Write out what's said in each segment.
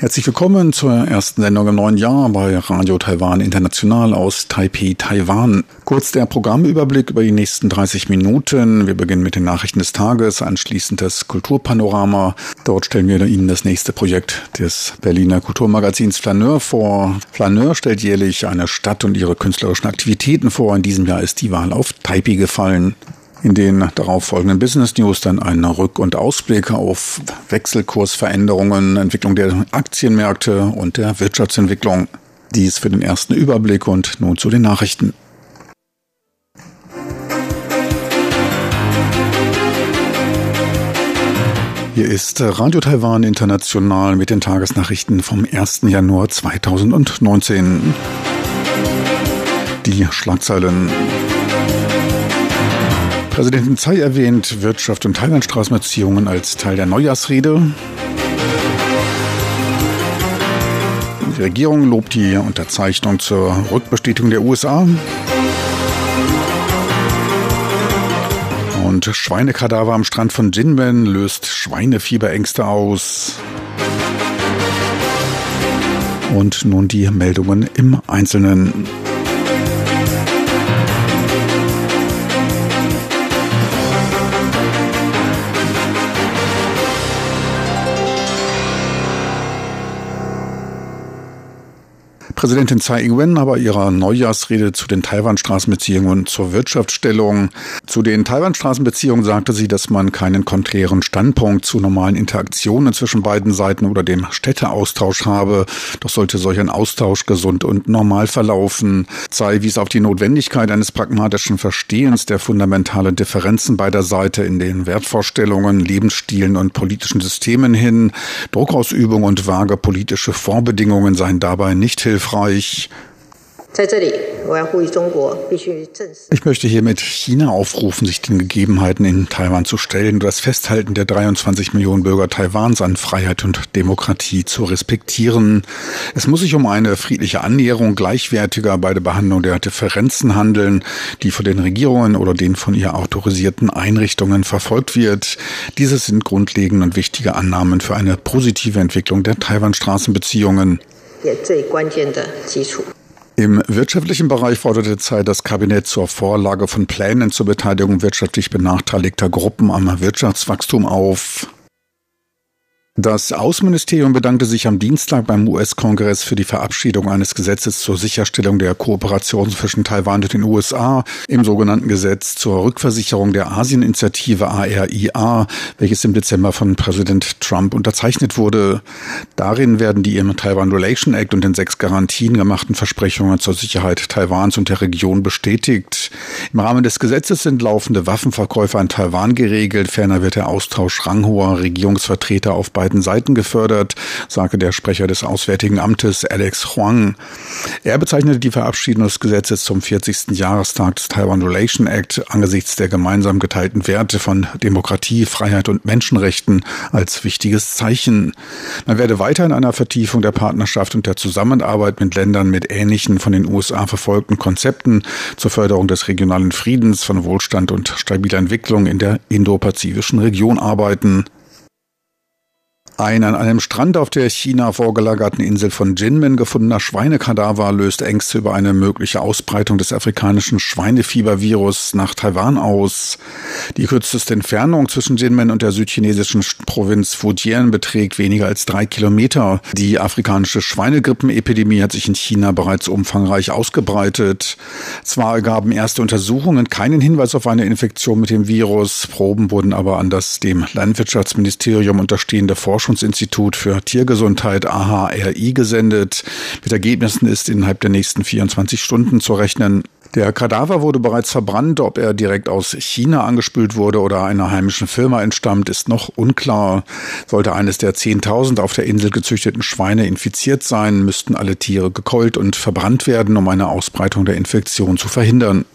Herzlich willkommen zur ersten Sendung im neuen Jahr bei Radio Taiwan International aus Taipei, Taiwan. Kurz der Programmüberblick über die nächsten 30 Minuten. Wir beginnen mit den Nachrichten des Tages, anschließend das Kulturpanorama. Dort stellen wir Ihnen das nächste Projekt des Berliner Kulturmagazins Flaneur vor. Flaneur stellt jährlich eine Stadt und ihre künstlerischen Aktivitäten vor. In diesem Jahr ist die Wahl auf Taipei gefallen. In den darauf folgenden Business News dann ein Rück- und Ausblick auf Wechselkursveränderungen, Entwicklung der Aktienmärkte und der Wirtschaftsentwicklung. Dies für den ersten Überblick und nun zu den Nachrichten. Hier ist Radio Taiwan International mit den Tagesnachrichten vom 1. Januar 2019. Die Schlagzeilen. Präsidentin Tsai erwähnt Wirtschaft und Taiwan-Straßenbeziehungen als Teil der Neujahrsrede. Die Regierung lobt die Unterzeichnung zur Rückbestätigung der USA. Und Schweinekadaver am Strand von Jinmen löst Schweinefieberängste aus. Und nun die Meldungen im Einzelnen. Präsidentin Tsai Ing-wen aber ihrer Neujahrsrede zu den Taiwan-Straßenbeziehungen zur Wirtschaftsstellung. Zu den Taiwan-Straßenbeziehungen sagte sie, dass man keinen konträren Standpunkt zu normalen Interaktionen zwischen beiden Seiten oder dem Städteaustausch habe. Doch sollte solch ein Austausch gesund und normal verlaufen. Tsai wies auf die Notwendigkeit eines pragmatischen Verstehens der fundamentalen Differenzen beider Seite in den Wertvorstellungen, Lebensstilen und politischen Systemen hin. Druckausübung und vage politische Vorbedingungen seien dabei nicht hilfreich hilfreich. Ich möchte hiermit China aufrufen, sich den Gegebenheiten in Taiwan zu stellen und das Festhalten der 23 Millionen Bürger Taiwans an Freiheit und Demokratie zu respektieren. Es muss sich um eine friedliche Annäherung gleichwertiger bei der Behandlung der Differenzen handeln, die von den Regierungen oder den von ihr autorisierten Einrichtungen verfolgt wird. Diese sind grundlegende und wichtige Annahmen für eine positive Entwicklung der Taiwan-Straßenbeziehungen. 也最关键的基础。Im wirtschaftlichen Bereich forderte Zeit das Kabinett zur Vorlage von Plänen zur Beteiligung wirtschaftlich benachteiligter Gruppen am Wirtschaftswachstum auf. Das Außenministerium bedankte sich am Dienstag beim US-Kongress für die Verabschiedung eines Gesetzes zur Sicherstellung der Kooperation zwischen Taiwan und den USA im sogenannten Gesetz zur Rückversicherung der Asieninitiative ARIA, welches im Dezember von Präsident Trump unterzeichnet wurde. Darin werden die im Taiwan Relation Act und den sechs Garantien gemachten Versprechungen zur Sicherheit Taiwans und der Region bestätigt. Im Rahmen des Gesetzes sind laufende Waffenverkäufe an Taiwan geregelt. Ferner wird der Austausch ranghoher Regierungsvertreter auf beiden beiden Seiten gefördert, sagte der Sprecher des Auswärtigen Amtes Alex Huang. Er bezeichnete die Verabschiedung des Gesetzes zum 40. Jahrestag des Taiwan Relation Act angesichts der gemeinsam geteilten Werte von Demokratie, Freiheit und Menschenrechten als wichtiges Zeichen. Man werde weiter in einer Vertiefung der Partnerschaft und der Zusammenarbeit mit Ländern mit ähnlichen von den USA verfolgten Konzepten zur Förderung des regionalen Friedens, von Wohlstand und stabiler Entwicklung in der indopazifischen Region arbeiten. Ein an einem Strand auf der China vorgelagerten Insel von Jinmen gefundener Schweinekadaver löst Ängste über eine mögliche Ausbreitung des afrikanischen Schweinefiebervirus nach Taiwan aus. Die kürzeste Entfernung zwischen Jinmen und der südchinesischen Provinz Fujian beträgt weniger als drei Kilometer. Die afrikanische Schweinegrippenepidemie hat sich in China bereits umfangreich ausgebreitet. Zwar ergaben erste Untersuchungen keinen Hinweis auf eine Infektion mit dem Virus, Proben wurden aber an das dem Landwirtschaftsministerium unterstehende Forschung Forschungsinstitut für Tiergesundheit AHRI gesendet. Mit Ergebnissen ist innerhalb der nächsten 24 Stunden zu rechnen. Der Kadaver wurde bereits verbrannt. Ob er direkt aus China angespült wurde oder einer heimischen Firma entstammt, ist noch unklar. Sollte eines der 10.000 auf der Insel gezüchteten Schweine infiziert sein, müssten alle Tiere gekeult und verbrannt werden, um eine Ausbreitung der Infektion zu verhindern.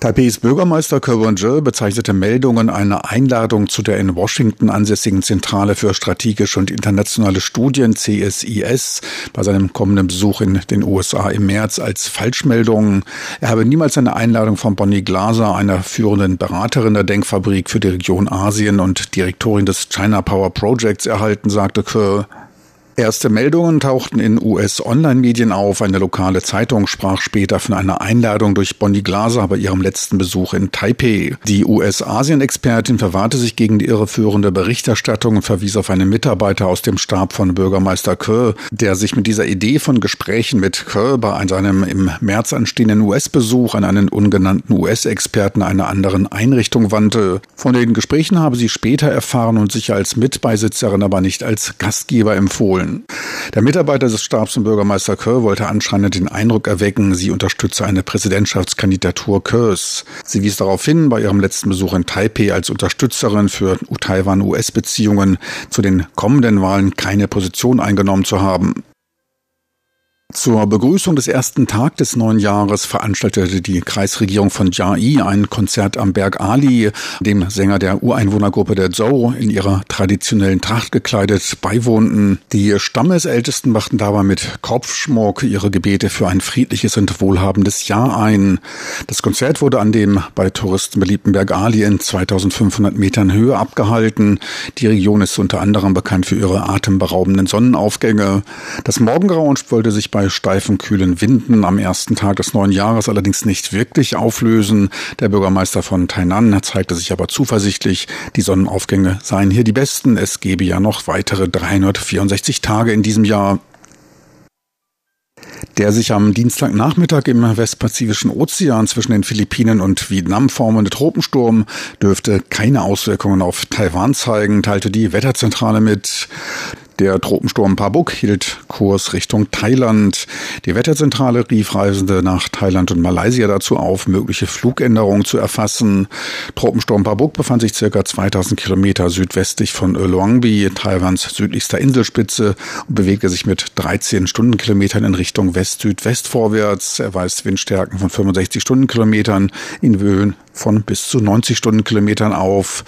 Taipehs Bürgermeister Kerwin Zhe bezeichnete Meldungen einer Einladung zu der in Washington ansässigen Zentrale für strategische und internationale Studien CSIS bei seinem kommenden Besuch in den USA im März als Falschmeldungen. Er habe niemals eine Einladung von Bonnie Glaser, einer führenden Beraterin der Denkfabrik für die Region Asien und Direktorin des China Power Projects erhalten, sagte Kerr. Erste Meldungen tauchten in US-Online-Medien auf. Eine lokale Zeitung sprach später von einer Einladung durch Bonnie Glaser bei ihrem letzten Besuch in Taipei. Die US-Asien-Expertin verwahrte sich gegen die irreführende Berichterstattung und verwies auf einen Mitarbeiter aus dem Stab von Bürgermeister Kerr, der sich mit dieser Idee von Gesprächen mit Kerr bei seinem im März anstehenden US-Besuch an einen ungenannten US-Experten einer anderen Einrichtung wandte. Von den Gesprächen habe sie später erfahren und sich als Mitbeisitzerin, aber nicht als Gastgeber empfohlen wollen. Der Mitarbeiter des Stabs und Bürgermeister Kerr wollte anscheinend den Eindruck erwecken, sie unterstütze eine Präsidentschaftskandidatur Kerrs. Sie wies darauf hin, bei ihrem letzten Besuch in Taipei als Unterstützerin für Taiwan-US-Beziehungen zu den kommenden Wahlen keine Position eingenommen zu haben. Zur Begrüßung des ersten Tag des neuen Jahres veranstaltete die Kreisregierung von Jiayi ein Konzert am Berg Ali, dem Sänger der Ureinwohnergruppe der Zhou in ihrer traditionellen Tracht gekleidet beiwohnten. Die Stammesältesten machten dabei mit Kopfschmuck ihre Gebete für ein friedliches und wohlhabendes Jahr ein. Das Konzert wurde an dem bei Touristen beliebten Berg Ali in 2500 Metern Höhe abgehalten. Die Region ist unter anderem bekannt für ihre atemberaubenden Sonnenaufgänge. Das Morgengrauen wollte sich bei bei steifen, kühlen Winden am ersten Tag des neuen Jahres allerdings nicht wirklich auflösen. Der Bürgermeister von Tainan zeigte sich aber zuversichtlich, die Sonnenaufgänge seien hier die besten. Es gebe ja noch weitere 364 Tage in diesem Jahr. Der sich am Dienstagnachmittag im westpazifischen Ozean zwischen den Philippinen und Vietnam formende Tropensturm dürfte keine Auswirkungen auf Taiwan zeigen, teilte die Wetterzentrale mit. Der Tropensturm Pabuk hielt Kurs Richtung Thailand. Die Wetterzentrale rief Reisende nach Thailand und Malaysia dazu auf, mögliche Flugänderungen zu erfassen. Tropensturm Pabuk befand sich circa 2000 Kilometer südwestlich von Luangbi, Taiwans südlichster Inselspitze, und bewegte sich mit 13 Stundenkilometern in Richtung West-Südwest vorwärts. Er weist Windstärken von 65 Stundenkilometern in Höhen von bis zu 90 Stundenkilometern auf.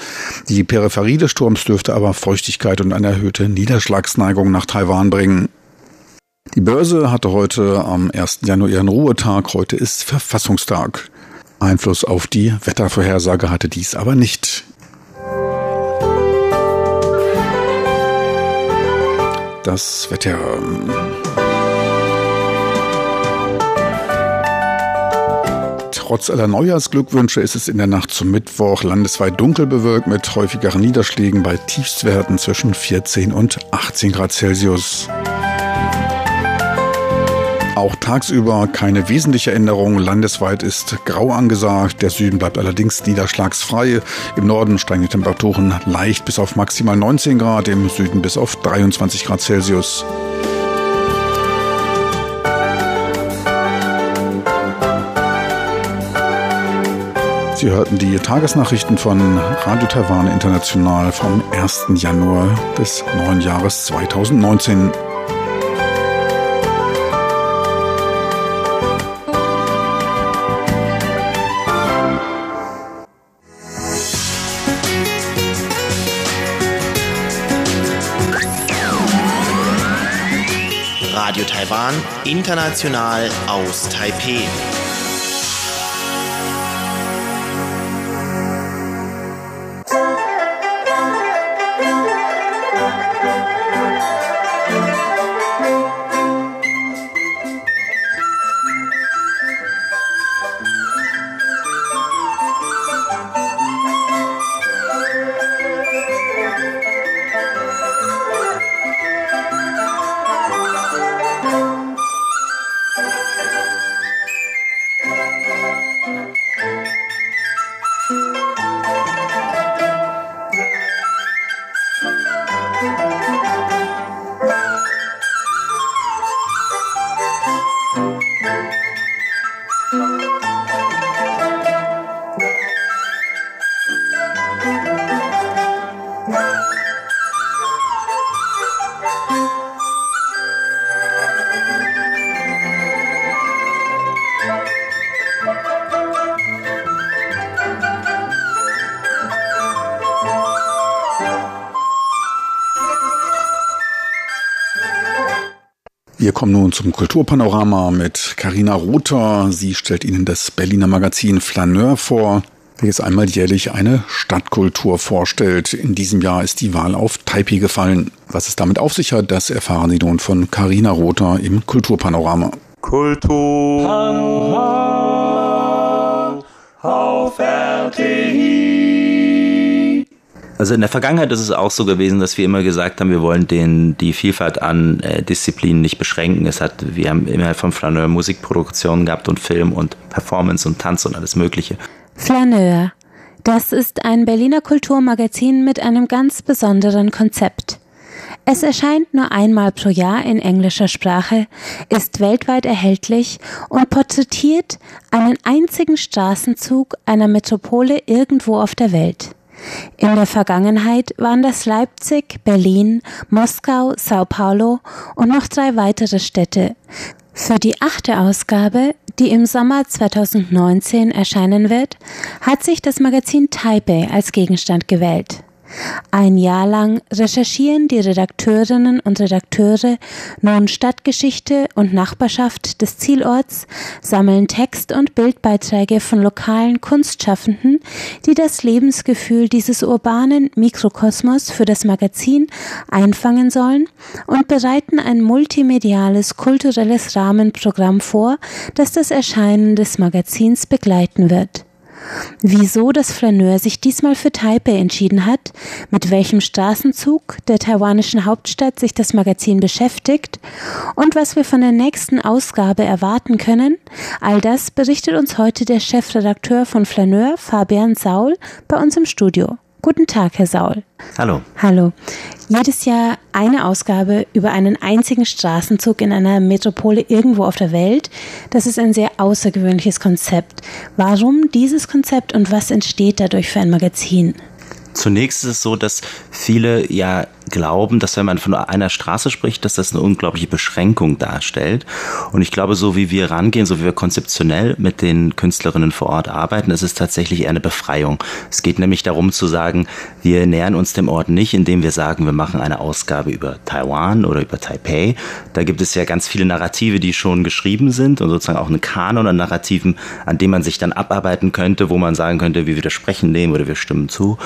Die Peripherie des Sturms dürfte aber Feuchtigkeit und eine erhöhte Niederschlagsneigung nach Taiwan bringen. Die Börse hatte heute am 1. Januar ihren Ruhetag. Heute ist Verfassungstag. Einfluss auf die Wettervorhersage hatte dies aber nicht. Das Wetter. Trotz aller Neujahrsglückwünsche ist es in der Nacht zum Mittwoch landesweit dunkel bewölkt mit häufigeren Niederschlägen bei Tiefstwerten zwischen 14 und 18 Grad Celsius. Auch tagsüber keine wesentliche Änderung. Landesweit ist grau angesagt. Der Süden bleibt allerdings niederschlagsfrei. Im Norden steigen die Temperaturen leicht bis auf maximal 19 Grad, im Süden bis auf 23 Grad Celsius. Sie hörten die Tagesnachrichten von Radio Taiwan International vom 1. Januar des neuen Jahres 2019. Radio Taiwan, international aus Taipei. Kommen nun zum Kulturpanorama mit Carina Rother. Sie stellt Ihnen das Berliner Magazin Flaneur vor, welches einmal jährlich eine Stadtkultur vorstellt. In diesem Jahr ist die Wahl auf Taipei gefallen. Was es damit auf sich hat, das erfahren Sie nun von Carina Rother im Kulturpanorama. Kulturpanorama auf RTI. Also in der Vergangenheit ist es auch so gewesen, dass wir immer gesagt haben, wir wollen den, die Vielfalt an äh, Disziplinen nicht beschränken. Es hat, wir haben immer von Flaneur Musikproduktion gehabt und Film und Performance und Tanz und alles Mögliche. Flaneur. Das ist ein Berliner Kulturmagazin mit einem ganz besonderen Konzept. Es erscheint nur einmal pro Jahr in englischer Sprache, ist weltweit erhältlich und porträtiert einen einzigen Straßenzug einer Metropole irgendwo auf der Welt. In der Vergangenheit waren das Leipzig, Berlin, Moskau, Sao Paulo und noch drei weitere Städte. Für die achte Ausgabe, die im Sommer 2019 erscheinen wird, hat sich das Magazin Taipei als Gegenstand gewählt. Ein Jahr lang recherchieren die Redakteurinnen und Redakteure nun Stadtgeschichte und Nachbarschaft des Zielorts, sammeln Text- und Bildbeiträge von lokalen Kunstschaffenden, die das Lebensgefühl dieses urbanen Mikrokosmos für das Magazin einfangen sollen und bereiten ein multimediales kulturelles Rahmenprogramm vor, das das Erscheinen des Magazins begleiten wird wieso das Flaneur sich diesmal für Taipei entschieden hat, mit welchem Straßenzug der taiwanischen Hauptstadt sich das Magazin beschäftigt und was wir von der nächsten Ausgabe erwarten können, all das berichtet uns heute der Chefredakteur von Flaneur, Fabian Saul, bei uns im Studio. Guten Tag, Herr Saul. Hallo. Hallo. Jedes Jahr eine Ausgabe über einen einzigen Straßenzug in einer Metropole irgendwo auf der Welt. Das ist ein sehr außergewöhnliches Konzept. Warum dieses Konzept und was entsteht dadurch für ein Magazin? Zunächst ist es so, dass viele ja glauben, dass wenn man von einer Straße spricht, dass das eine unglaubliche Beschränkung darstellt. Und ich glaube, so wie wir rangehen, so wie wir konzeptionell mit den Künstlerinnen vor Ort arbeiten, ist es tatsächlich eher eine Befreiung. Es geht nämlich darum zu sagen, wir nähern uns dem Ort nicht, indem wir sagen, wir machen eine Ausgabe über Taiwan oder über Taipei. Da gibt es ja ganz viele Narrative, die schon geschrieben sind und sozusagen auch einen Kanon an Narrativen, an dem man sich dann abarbeiten könnte, wo man sagen könnte, wir widersprechen dem oder wir stimmen zu.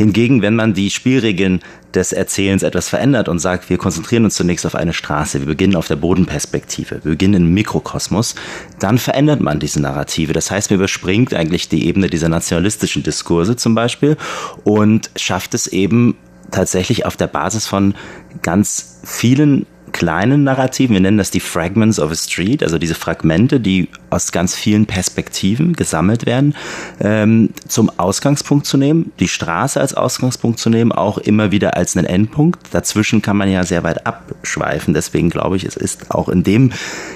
Hingegen, wenn man die Spielregeln des Erzählens etwas verändert und sagt, wir konzentrieren uns zunächst auf eine Straße, wir beginnen auf der Bodenperspektive, wir beginnen im Mikrokosmos, dann verändert man diese Narrative. Das heißt, man überspringt eigentlich die Ebene dieser nationalistischen Diskurse zum Beispiel und schafft es eben tatsächlich auf der Basis von ganz vielen kleinen Narrativen, wir nennen das die Fragments of a Street, also diese Fragmente, die aus ganz vielen Perspektiven gesammelt werden, ähm, zum Ausgangspunkt zu nehmen, die Straße als Ausgangspunkt zu nehmen, auch immer wieder als einen Endpunkt. Dazwischen kann man ja sehr weit abschweifen. Deswegen glaube ich, es ist auch in dem,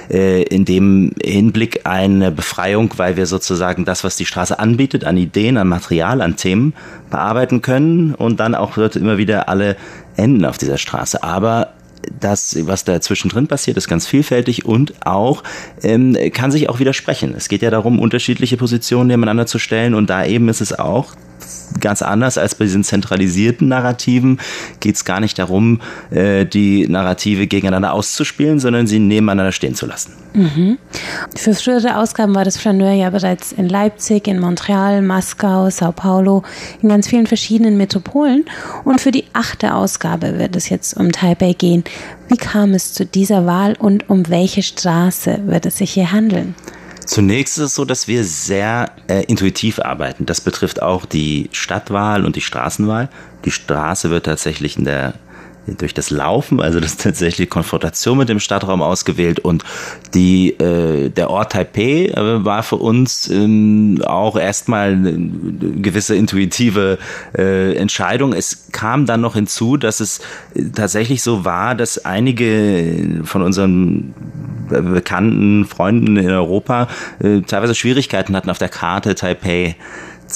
äh, in dem Hinblick eine Befreiung, weil wir sozusagen das, was die Straße anbietet, an Ideen, an Material, an Themen bearbeiten können und dann auch wird immer wieder alle enden auf dieser Straße. Aber das, was da zwischendrin passiert, ist ganz vielfältig und auch ähm, kann sich auch widersprechen. Es geht ja darum, unterschiedliche Positionen nebeneinander zu stellen und da eben ist es auch ganz anders als bei diesen zentralisierten Narrativen geht es gar nicht darum, äh, die Narrative gegeneinander auszuspielen, sondern sie nebeneinander stehen zu lassen. Mhm. Für frühere Ausgaben war das Flaneur ja bereits in Leipzig, in Montreal, Moskau, Sao Paulo, in ganz vielen verschiedenen Metropolen. Und für die achte Ausgabe wird es jetzt um Taipei gehen. Wie kam es zu dieser Wahl und um welche Straße wird es sich hier handeln? Zunächst ist es so, dass wir sehr äh, intuitiv arbeiten. Das betrifft auch die Stadtwahl und die Straßenwahl. Die Straße wird tatsächlich in der durch das Laufen, also das tatsächlich Konfrontation mit dem Stadtraum ausgewählt und die äh, der Ort Taipei äh, war für uns ähm, auch erstmal eine gewisse intuitive äh, Entscheidung. Es kam dann noch hinzu, dass es äh, tatsächlich so war, dass einige von unseren bekannten Freunden in Europa äh, teilweise Schwierigkeiten hatten auf der Karte Taipei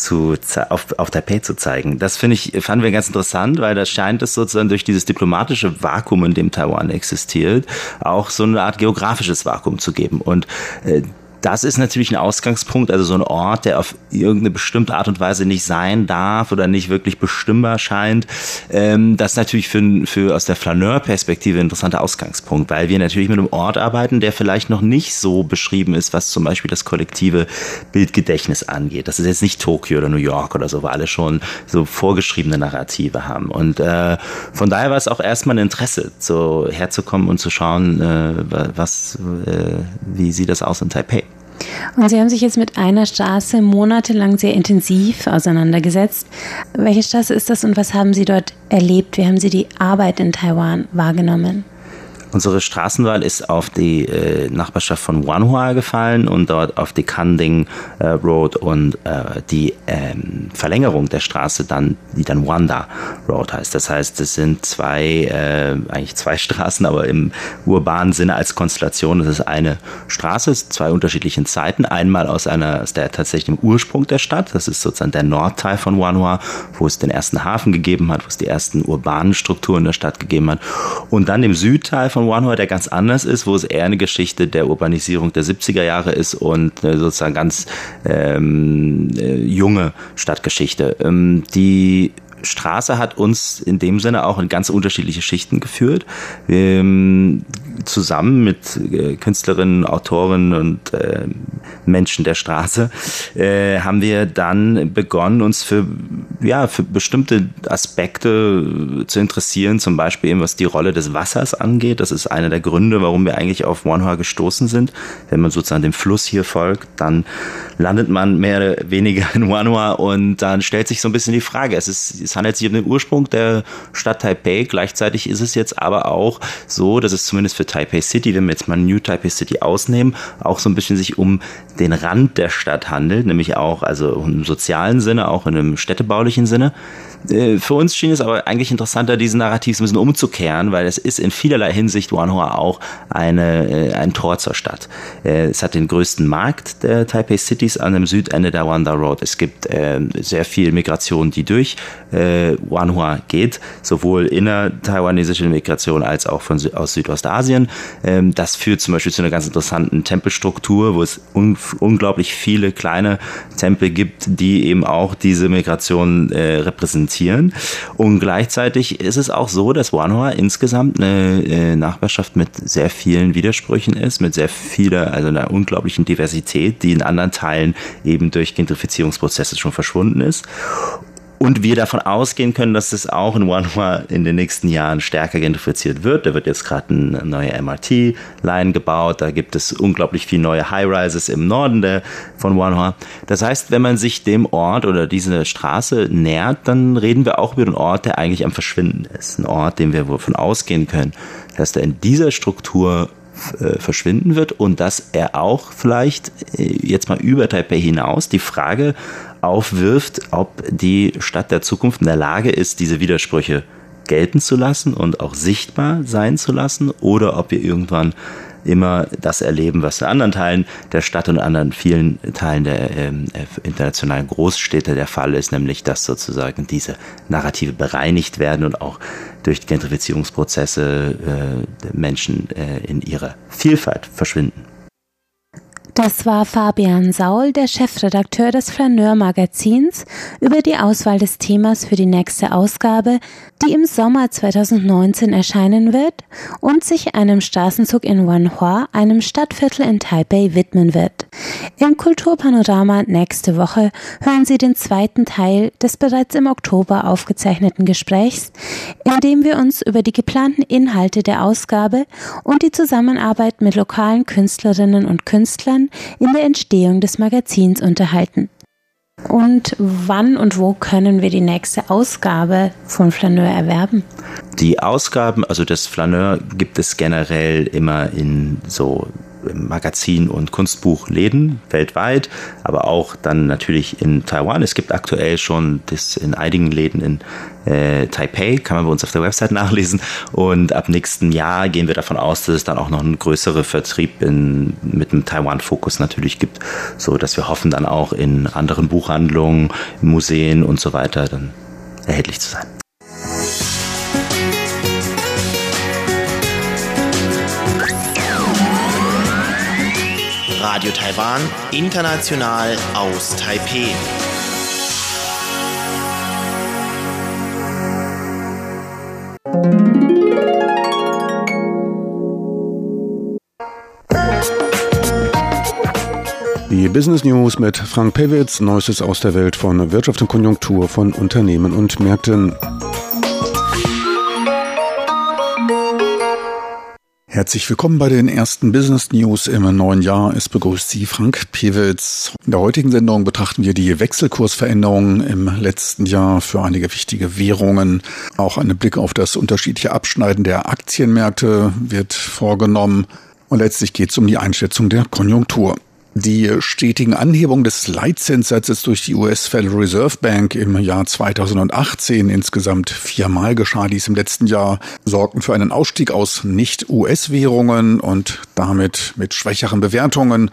zu, auf, auf Taipei zu zeigen. Das finde ich, fanden wir ganz interessant, weil da scheint es sozusagen durch dieses diplomatische Vakuum, in dem Taiwan existiert, auch so eine Art geografisches Vakuum zu geben. Und äh, das ist natürlich ein Ausgangspunkt, also so ein Ort, der auf irgendeine bestimmte Art und Weise nicht sein darf oder nicht wirklich bestimmbar scheint. Ähm, das ist natürlich für, für aus der Flaneur-Perspektive ein interessanter Ausgangspunkt, weil wir natürlich mit einem Ort arbeiten, der vielleicht noch nicht so beschrieben ist, was zum Beispiel das kollektive Bildgedächtnis angeht. Das ist jetzt nicht Tokio oder New York oder so, wo alle schon so vorgeschriebene Narrative haben. Und äh, von daher war es auch erstmal ein Interesse, so herzukommen und zu schauen, äh, was, äh, wie sieht das aus in Taipei. Und Sie haben sich jetzt mit einer Straße monatelang sehr intensiv auseinandergesetzt. Welche Straße ist das und was haben Sie dort erlebt? Wie haben Sie die Arbeit in Taiwan wahrgenommen? Unsere Straßenwahl ist auf die äh, Nachbarschaft von Wanhua gefallen und dort auf die Kanding äh, Road und äh, die ähm, Verlängerung der Straße dann, die dann Wanda Road heißt. Das heißt, es sind zwei, äh, eigentlich zwei Straßen, aber im urbanen Sinne als Konstellation. Es ist eine Straße, zwei unterschiedlichen Zeiten. Einmal aus einer, aus der tatsächlich im Ursprung der Stadt. Das ist sozusagen der Nordteil von Wanhua, wo es den ersten Hafen gegeben hat, wo es die ersten urbanen Strukturen der Stadt gegeben hat. Und dann im Südteil von von One der ganz anders ist, wo es eher eine Geschichte der Urbanisierung der 70er Jahre ist und äh, sozusagen ganz ähm, äh, junge Stadtgeschichte. Ähm, die Straße hat uns in dem Sinne auch in ganz unterschiedliche Schichten geführt. Ähm, zusammen mit äh, Künstlerinnen, Autoren und äh, Menschen der Straße äh, haben wir dann begonnen, uns für, ja, für bestimmte Aspekte zu interessieren, zum Beispiel eben was die Rolle des Wassers angeht. Das ist einer der Gründe, warum wir eigentlich auf Wanhua gestoßen sind. Wenn man sozusagen dem Fluss hier folgt, dann landet man mehr oder weniger in Wanhua und dann stellt sich so ein bisschen die Frage, es, ist, es handelt sich um den Ursprung der Stadt Taipei, gleichzeitig ist es jetzt aber auch so, dass es zumindest für Taipei City, wenn wir jetzt mal New Taipei City ausnehmen, auch so ein bisschen sich um den Rand der Stadt handelt, nämlich auch also im sozialen Sinne, auch in einem städtebaulichen Sinne. Äh, für uns schien es aber eigentlich interessanter, diesen Narrativ ein bisschen umzukehren, weil es ist in vielerlei Hinsicht Wanhua auch eine, äh, ein Tor zur Stadt. Äh, es hat den größten Markt der Taipei Cities an dem Südende der Wanda Road. Es gibt sehr viel Migration, die durch Wanhua geht, sowohl inner-taiwanesische Migration als auch von, aus Südostasien. Ähm, das führt zum Beispiel zu einer ganz interessanten Tempelstruktur, wo es un unglaublich viele kleine Tempel gibt, die eben auch diese Migration repräsentieren differenzieren. Und gleichzeitig ist es auch so, dass Wanhua insgesamt eine äh, Nachbarschaft mit sehr vielen Widersprüchen ist, mit sehr vieler, also einer unglaublichen Diversität, die in anderen Teilen eben durch Gentrifizierungsprozesse schon verschwunden ist. Und wir davon ausgehen können, dass es auch in OneHua in den nächsten Jahren stärker gentrifiziert wird. Da wird jetzt gerade eine neue MRT-Line gebaut. Da gibt es unglaublich viele neue High-Rises im Norden der, von OneHua. Das heißt, wenn man sich dem Ort oder dieser Straße nähert, dann reden wir auch über einen Ort, der eigentlich am Verschwinden ist. Ein Ort, den wir davon ausgehen können, dass er in dieser Struktur äh, verschwinden wird und dass er auch vielleicht äh, jetzt mal über Taipei hinaus die Frage aufwirft, ob die Stadt der Zukunft in der Lage ist, diese Widersprüche gelten zu lassen und auch sichtbar sein zu lassen oder ob wir irgendwann immer das erleben, was in anderen Teilen der Stadt und anderen vielen Teilen der ähm, internationalen Großstädte der Fall ist, nämlich dass sozusagen diese Narrative bereinigt werden und auch durch Gentrifizierungsprozesse äh, Menschen äh, in ihrer Vielfalt verschwinden. Das war Fabian Saul, der Chefredakteur des Flaneur Magazins, über die Auswahl des Themas für die nächste Ausgabe, die im Sommer 2019 erscheinen wird und sich einem Straßenzug in Wanhua, einem Stadtviertel in Taipei, widmen wird. Im Kulturpanorama nächste Woche hören Sie den zweiten Teil des bereits im Oktober aufgezeichneten Gesprächs, in dem wir uns über die geplanten Inhalte der Ausgabe und die Zusammenarbeit mit lokalen Künstlerinnen und Künstlern in der Entstehung des Magazins unterhalten. Und wann und wo können wir die nächste Ausgabe von Flaneur erwerben? Die Ausgaben, also das Flaneur gibt es generell immer in so Magazin- und Kunstbuchläden weltweit, aber auch dann natürlich in Taiwan. Es gibt aktuell schon das in einigen Läden in äh, Taipei, kann man bei uns auf der Website nachlesen. Und ab nächsten Jahr gehen wir davon aus, dass es dann auch noch einen größeren Vertrieb in, mit einem Taiwan-Fokus natürlich gibt, so dass wir hoffen, dann auch in anderen Buchhandlungen, Museen und so weiter dann erhältlich zu sein. Radio Taiwan, international aus Taipeh. Die Business News mit Frank Pewitz, Neuestes aus der Welt von Wirtschaft und Konjunktur von Unternehmen und Märkten. Herzlich willkommen bei den ersten Business News im neuen Jahr. Es begrüßt Sie Frank Pewitz. In der heutigen Sendung betrachten wir die Wechselkursveränderungen im letzten Jahr für einige wichtige Währungen. Auch ein Blick auf das unterschiedliche Abschneiden der Aktienmärkte wird vorgenommen. Und letztlich geht es um die Einschätzung der Konjunktur. Die stetigen Anhebungen des Leitzinssatzes durch die US Federal Reserve Bank im Jahr 2018, insgesamt viermal geschah dies im letzten Jahr, sorgten für einen Ausstieg aus Nicht-US-Währungen und damit mit schwächeren Bewertungen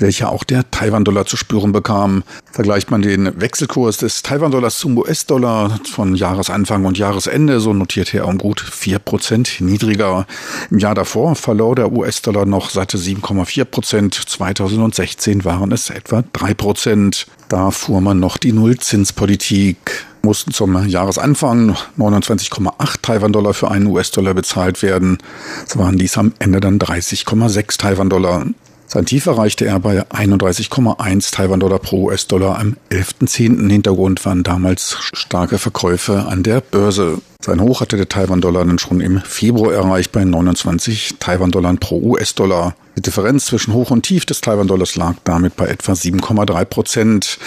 welcher auch der Taiwan-Dollar zu spüren bekam. Vergleicht man den Wechselkurs des Taiwan-Dollars zum US-Dollar von Jahresanfang und Jahresende, so notierte er um gut vier Prozent niedriger. Im Jahr davor verlor der US-Dollar noch satte 7,4 Prozent. 2016 waren es etwa drei Prozent. Da fuhr man noch die Nullzinspolitik mussten zum Jahresanfang 29,8 Taiwan-Dollar für einen US-Dollar bezahlt werden. So waren dies am Ende dann 30,6 Taiwan-Dollar. Sein Tief erreichte er bei 31,1 Taiwan-Dollar pro US-Dollar am 11.10. Hintergrund waren damals starke Verkäufe an der Börse. Sein Hoch hatte der Taiwan-Dollar dann schon im Februar erreicht bei 29 Taiwan-Dollar pro US-Dollar. Die Differenz zwischen Hoch und Tief des Taiwan-Dollars lag damit bei etwa 7,3 Prozent.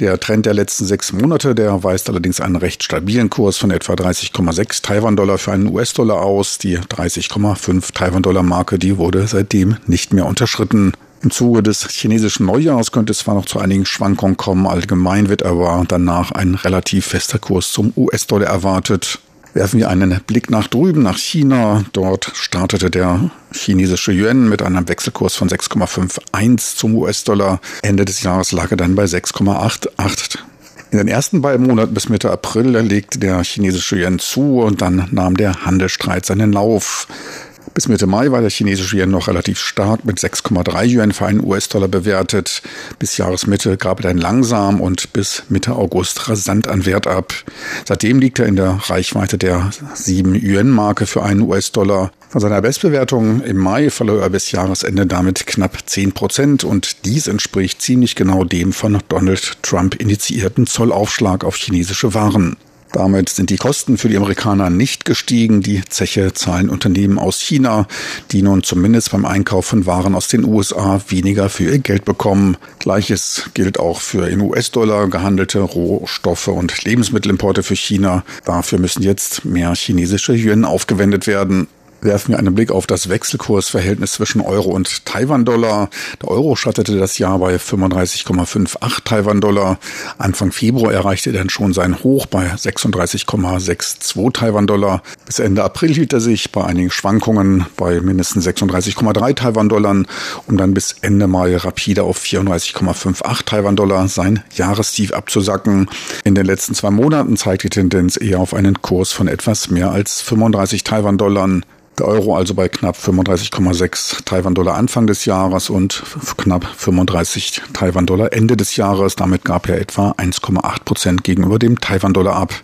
Der Trend der letzten sechs Monate, der weist allerdings einen recht stabilen Kurs von etwa 30,6 Taiwan-Dollar für einen US-Dollar aus. Die 30,5 Taiwan-Dollar-Marke, die wurde seitdem nicht mehr unterschritten. Im Zuge des chinesischen Neujahrs könnte es zwar noch zu einigen Schwankungen kommen, allgemein wird aber danach ein relativ fester Kurs zum US-Dollar erwartet. Werfen wir einen Blick nach drüben, nach China. Dort startete der chinesische Yuan mit einem Wechselkurs von 6,51 zum US-Dollar. Ende des Jahres lag er dann bei 6,88. In den ersten beiden Monaten bis Mitte April legte der chinesische Yuan zu und dann nahm der Handelsstreit seinen Lauf. Bis Mitte Mai war der chinesische Yen noch relativ stark mit 6,3 Yuan für einen US-Dollar bewertet. Bis Jahresmitte gab er dann langsam und bis Mitte August rasant an Wert ab. Seitdem liegt er in der Reichweite der 7 Yuan-Marke für einen US-Dollar. Von seiner Bestbewertung im Mai verlor er bis Jahresende damit knapp 10 Prozent und dies entspricht ziemlich genau dem von Donald Trump initiierten Zollaufschlag auf chinesische Waren. Damit sind die Kosten für die Amerikaner nicht gestiegen. Die Zeche zahlen Unternehmen aus China, die nun zumindest beim Einkauf von Waren aus den USA weniger für ihr Geld bekommen. Gleiches gilt auch für in US-Dollar gehandelte Rohstoffe und Lebensmittelimporte für China. Dafür müssen jetzt mehr chinesische Yuan aufgewendet werden werfen wir einen Blick auf das Wechselkursverhältnis zwischen Euro und Taiwan-Dollar. Der Euro schattete das Jahr bei 35,58 Taiwan-Dollar. Anfang Februar erreichte er dann schon sein Hoch bei 36,62 Taiwan-Dollar. Bis Ende April hielt er sich bei einigen Schwankungen bei mindestens 36,3 Taiwan-Dollar, um dann bis Ende Mai rapide auf 34,58 Taiwan-Dollar sein Jahrestief abzusacken. In den letzten zwei Monaten zeigt die Tendenz eher auf einen Kurs von etwas mehr als 35 Taiwan-Dollar. Der Euro also bei knapp 35,6 Taiwan-Dollar Anfang des Jahres und knapp 35 Taiwan-Dollar Ende des Jahres. Damit gab er etwa 1,8 Prozent gegenüber dem Taiwan-Dollar ab.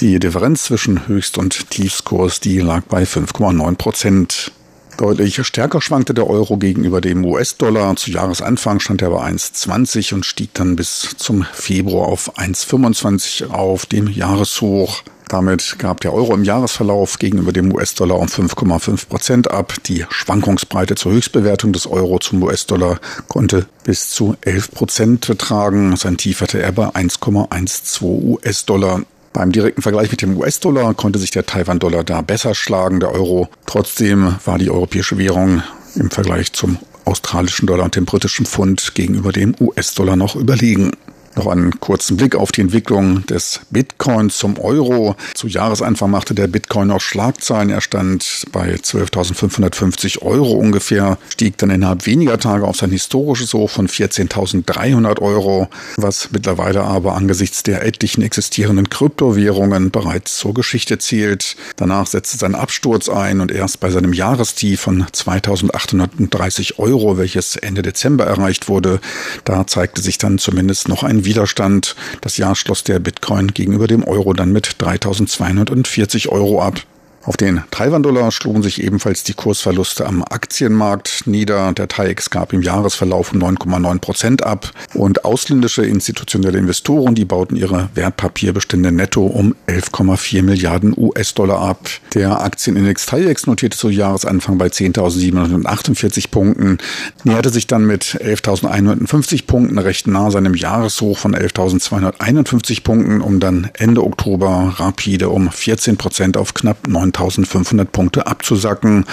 Die Differenz zwischen Höchst- und Tiefskurs, die lag bei 5,9 Prozent. Deutlich stärker schwankte der Euro gegenüber dem US-Dollar. Zu Jahresanfang stand er bei 1,20 und stieg dann bis zum Februar auf 1,25 auf dem Jahreshoch. Damit gab der Euro im Jahresverlauf gegenüber dem US-Dollar um 5,5 Prozent ab. Die Schwankungsbreite zur Höchstbewertung des Euro zum US-Dollar konnte bis zu 11 Prozent betragen. Sein Tief hatte er bei 1,12 US-Dollar. Beim direkten Vergleich mit dem US-Dollar konnte sich der Taiwan-Dollar da besser schlagen, der Euro. Trotzdem war die europäische Währung im Vergleich zum australischen Dollar und dem britischen Pfund gegenüber dem US-Dollar noch überlegen. Noch einen kurzen Blick auf die Entwicklung des Bitcoins zum Euro. Zu Jahresanfang machte der Bitcoin noch Schlagzeilen. Er stand bei 12.550 Euro ungefähr, stieg dann innerhalb weniger Tage auf sein historisches Hoch von 14.300 Euro, was mittlerweile aber angesichts der etlichen existierenden Kryptowährungen bereits zur Geschichte zählt. Danach setzte sein Absturz ein und erst bei seinem Jahrestief von 2.830 Euro, welches Ende Dezember erreicht wurde, da zeigte sich dann zumindest noch ein Widerstand. Das Jahr schloss der Bitcoin gegenüber dem Euro dann mit 3240 Euro ab. Auf den Taiwan-Dollar schlugen sich ebenfalls die Kursverluste am Aktienmarkt nieder. Der TAIEX gab im Jahresverlauf um 9,9 Prozent ab und ausländische institutionelle Investoren, die bauten ihre Wertpapierbestände netto um 11,4 Milliarden US-Dollar ab. Der Aktienindex TAIEX notierte zu Jahresanfang bei 10.748 Punkten, näherte sich dann mit 11.150 Punkten recht nah seinem Jahreshoch von 11.251 Punkten, um dann Ende Oktober rapide um 14 Prozent auf knapp 9 9.500 Punkte abzusacken.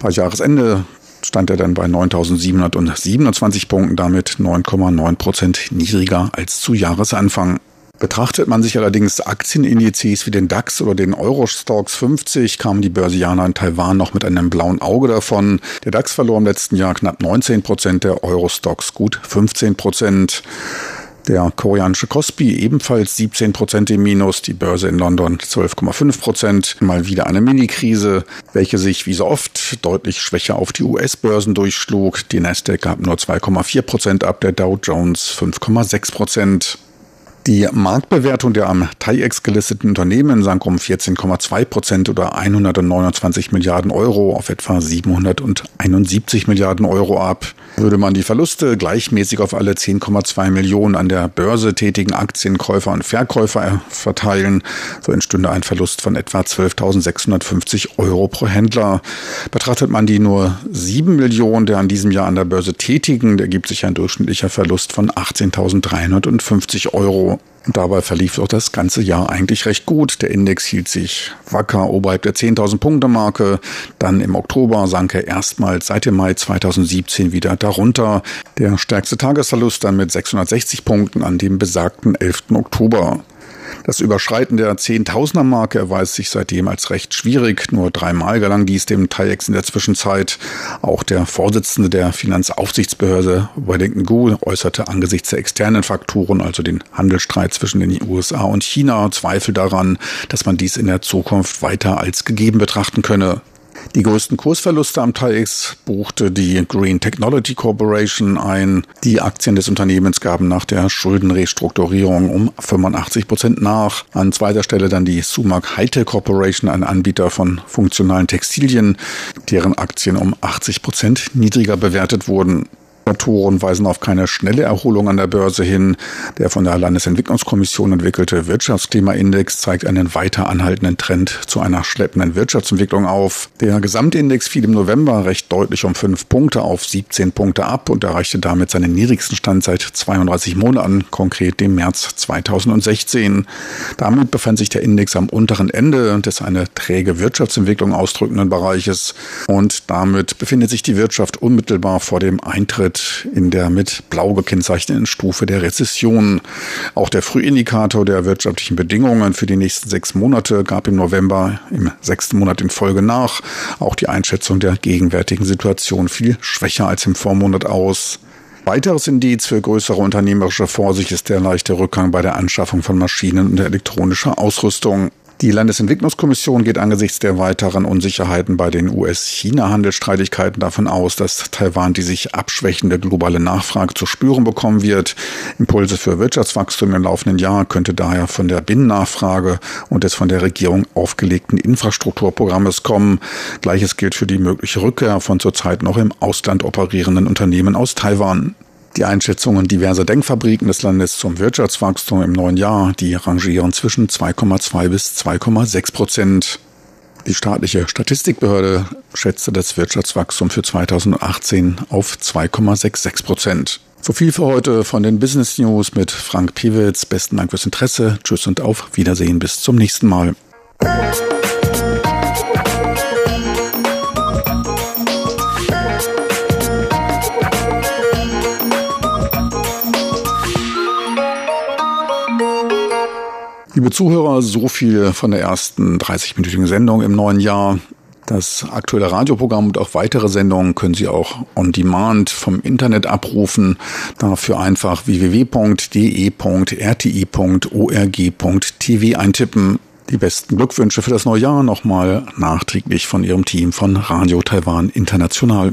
Bei Jahresende stand er dann bei 9.727 Punkten, damit 9,9 Prozent niedriger als zu Jahresanfang. Betrachtet man sich allerdings Aktienindizes wie den DAX oder den Eurostox 50, kamen die Börsianer in Taiwan noch mit einem blauen Auge davon. Der DAX verlor im letzten Jahr knapp 19 Prozent, der Eurostox gut 15 Prozent. Der koreanische Kospi ebenfalls 17 Prozent im Minus, die Börse in London 12,5 Prozent. Mal wieder eine Mini-Krise, welche sich wie so oft deutlich schwächer auf die US-Börsen durchschlug. Die Nasdaq gab nur 2,4 Prozent ab, der Dow Jones 5,6 Prozent. Die Marktbewertung der am TAIEX gelisteten Unternehmen sank um 14,2 Prozent oder 129 Milliarden Euro auf etwa 771 Milliarden Euro ab. Würde man die Verluste gleichmäßig auf alle 10,2 Millionen an der Börse tätigen Aktienkäufer und Verkäufer verteilen, so entstünde ein Verlust von etwa 12.650 Euro pro Händler. Betrachtet man die nur 7 Millionen der an diesem Jahr an der Börse tätigen, ergibt sich ein durchschnittlicher Verlust von 18.350 Euro. Und dabei verlief auch das ganze Jahr eigentlich recht gut. Der Index hielt sich wacker oberhalb der 10.000 Punkte Marke. Dann im Oktober sank er erstmals seit dem Mai 2017 wieder darunter. Der stärkste Tagesverlust dann mit 660 Punkten an dem besagten 11. Oktober. Das Überschreiten der Zehntausender-Marke erweist sich seitdem als recht schwierig. Nur dreimal gelang dies dem TAIEX in der Zwischenzeit. Auch der Vorsitzende der Finanzaufsichtsbehörde, Wellington Gu, äußerte angesichts der externen Faktoren, also den Handelsstreit zwischen den USA und China, Zweifel daran, dass man dies in der Zukunft weiter als gegeben betrachten könne. Die größten Kursverluste am TAIEX buchte die Green Technology Corporation ein. Die Aktien des Unternehmens gaben nach der Schuldenrestrukturierung um 85 Prozent nach. An zweiter Stelle dann die Sumac Hightech Corporation, ein Anbieter von funktionalen Textilien, deren Aktien um 80 Prozent niedriger bewertet wurden. Autoren weisen auf keine schnelle Erholung an der Börse hin. Der von der Landesentwicklungskommission entwickelte Wirtschaftsklimaindex zeigt einen weiter anhaltenden Trend zu einer schleppenden Wirtschaftsentwicklung auf. Der Gesamtindex fiel im November recht deutlich um fünf Punkte auf 17 Punkte ab und erreichte damit seinen niedrigsten Stand seit 32 Monaten, konkret dem März 2016. Damit befand sich der Index am unteren Ende des eine träge Wirtschaftsentwicklung ausdrückenden Bereiches und damit befindet sich die Wirtschaft unmittelbar vor dem Eintritt Eintritt in der mit blau gekennzeichneten Stufe der Rezession. Auch der Frühindikator der wirtschaftlichen Bedingungen für die nächsten sechs Monate gab im November im sechsten Monat in Folge nach. Auch die Einschätzung der gegenwärtigen Situation fiel schwächer als im Vormonat aus. Weiteres Indiz für größere unternehmerische Vorsicht ist der leichte Rückgang bei der Anschaffung von Maschinen und elektronischer Ausrüstung. Die Landesentwicklungskommission geht angesichts der weiteren Unsicherheiten bei den US-China-Handelsstreitigkeiten davon aus, dass Taiwan die sich abschwächende globale Nachfrage zu spüren bekommen wird. Impulse für Wirtschaftswachstum im laufenden Jahr könnte daher von der Binnennachfrage und des von der Regierung aufgelegten Infrastrukturprogrammes kommen. Gleiches gilt für die mögliche Rückkehr von zurzeit noch im Ausland operierenden Unternehmen aus Taiwan. Die Einschätzungen diverser Denkfabriken des Landes zum Wirtschaftswachstum im neuen Jahr, die rangieren zwischen 2,2 bis 2,6 Prozent. Die staatliche Statistikbehörde schätzte das Wirtschaftswachstum für 2018 auf 2,66 Prozent. So viel für heute von den Business News mit Frank Piewitz. Besten Dank fürs Interesse. Tschüss und auf Wiedersehen. Bis zum nächsten Mal. Liebe Zuhörer, so viel von der ersten 30-minütigen Sendung im neuen Jahr. Das aktuelle Radioprogramm und auch weitere Sendungen können Sie auch on demand vom Internet abrufen. Dafür einfach www.de.rti.org.tv eintippen. Die besten Glückwünsche für das neue Jahr nochmal nachträglich von Ihrem Team von Radio Taiwan International.